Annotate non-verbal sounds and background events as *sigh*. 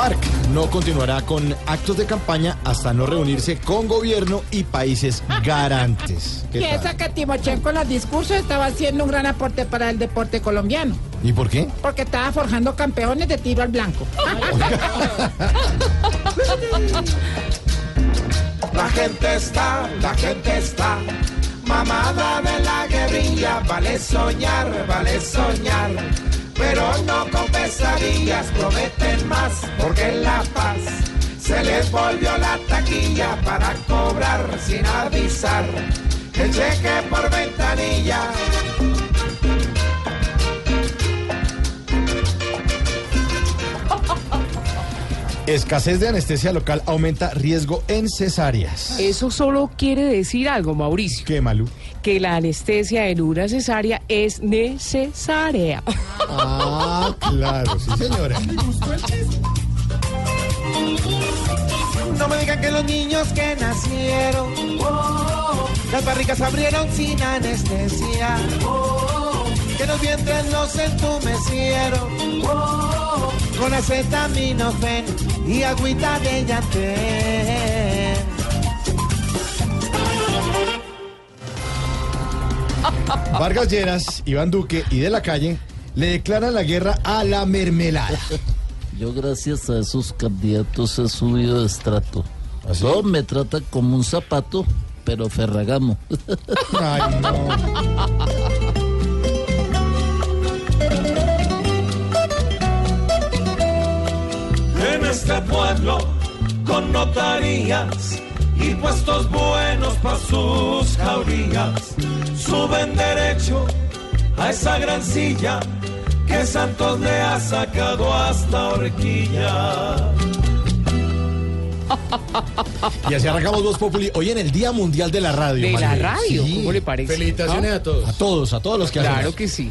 FARC no continuará con actos de campaña hasta no reunirse con gobierno y países garantes. ¿Qué? Piensa que Timochenko en los discursos estaba haciendo un gran aporte para el deporte colombiano, ¿Y por qué? porque estaba forjando campeones de tiro al blanco. *laughs* La gente está, la gente está mamada de la guerrilla, vale soñar, vale soñar, pero no con prometen más, porque en La Paz se les volvió la taquilla para cobrar sin avisar, el cheque por ventanilla. Escasez de anestesia local aumenta riesgo en cesáreas. Eso solo quiere decir algo, Mauricio, ¿Qué, Malú? que la anestesia en una cesárea es necesaria. Ah, claro, sí, señora. No me digan que los niños que nacieron, las barrigas abrieron sin anestesia, que los vientres los entumecieron, con acetaminofén y agüita de yantén. Vargas Lleras, Iván Duque y De la Calle le declaran la guerra a la mermelada. Yo gracias a esos candidatos he subido de estrato. ¿Así? Todos me tratan como un zapato, pero ferragamo. Ay, no. *laughs* Este pueblo, con notarías y puestos buenos para sus jaurías, suben derecho a esa gran silla que Santos le ha sacado hasta horquilla. Y así arrancamos Voz Populi hoy en el Día Mundial de la Radio. De la radio, Sí. ¿cómo le parece? a todos. A todos, a todos los que Claro hacemos. que sí.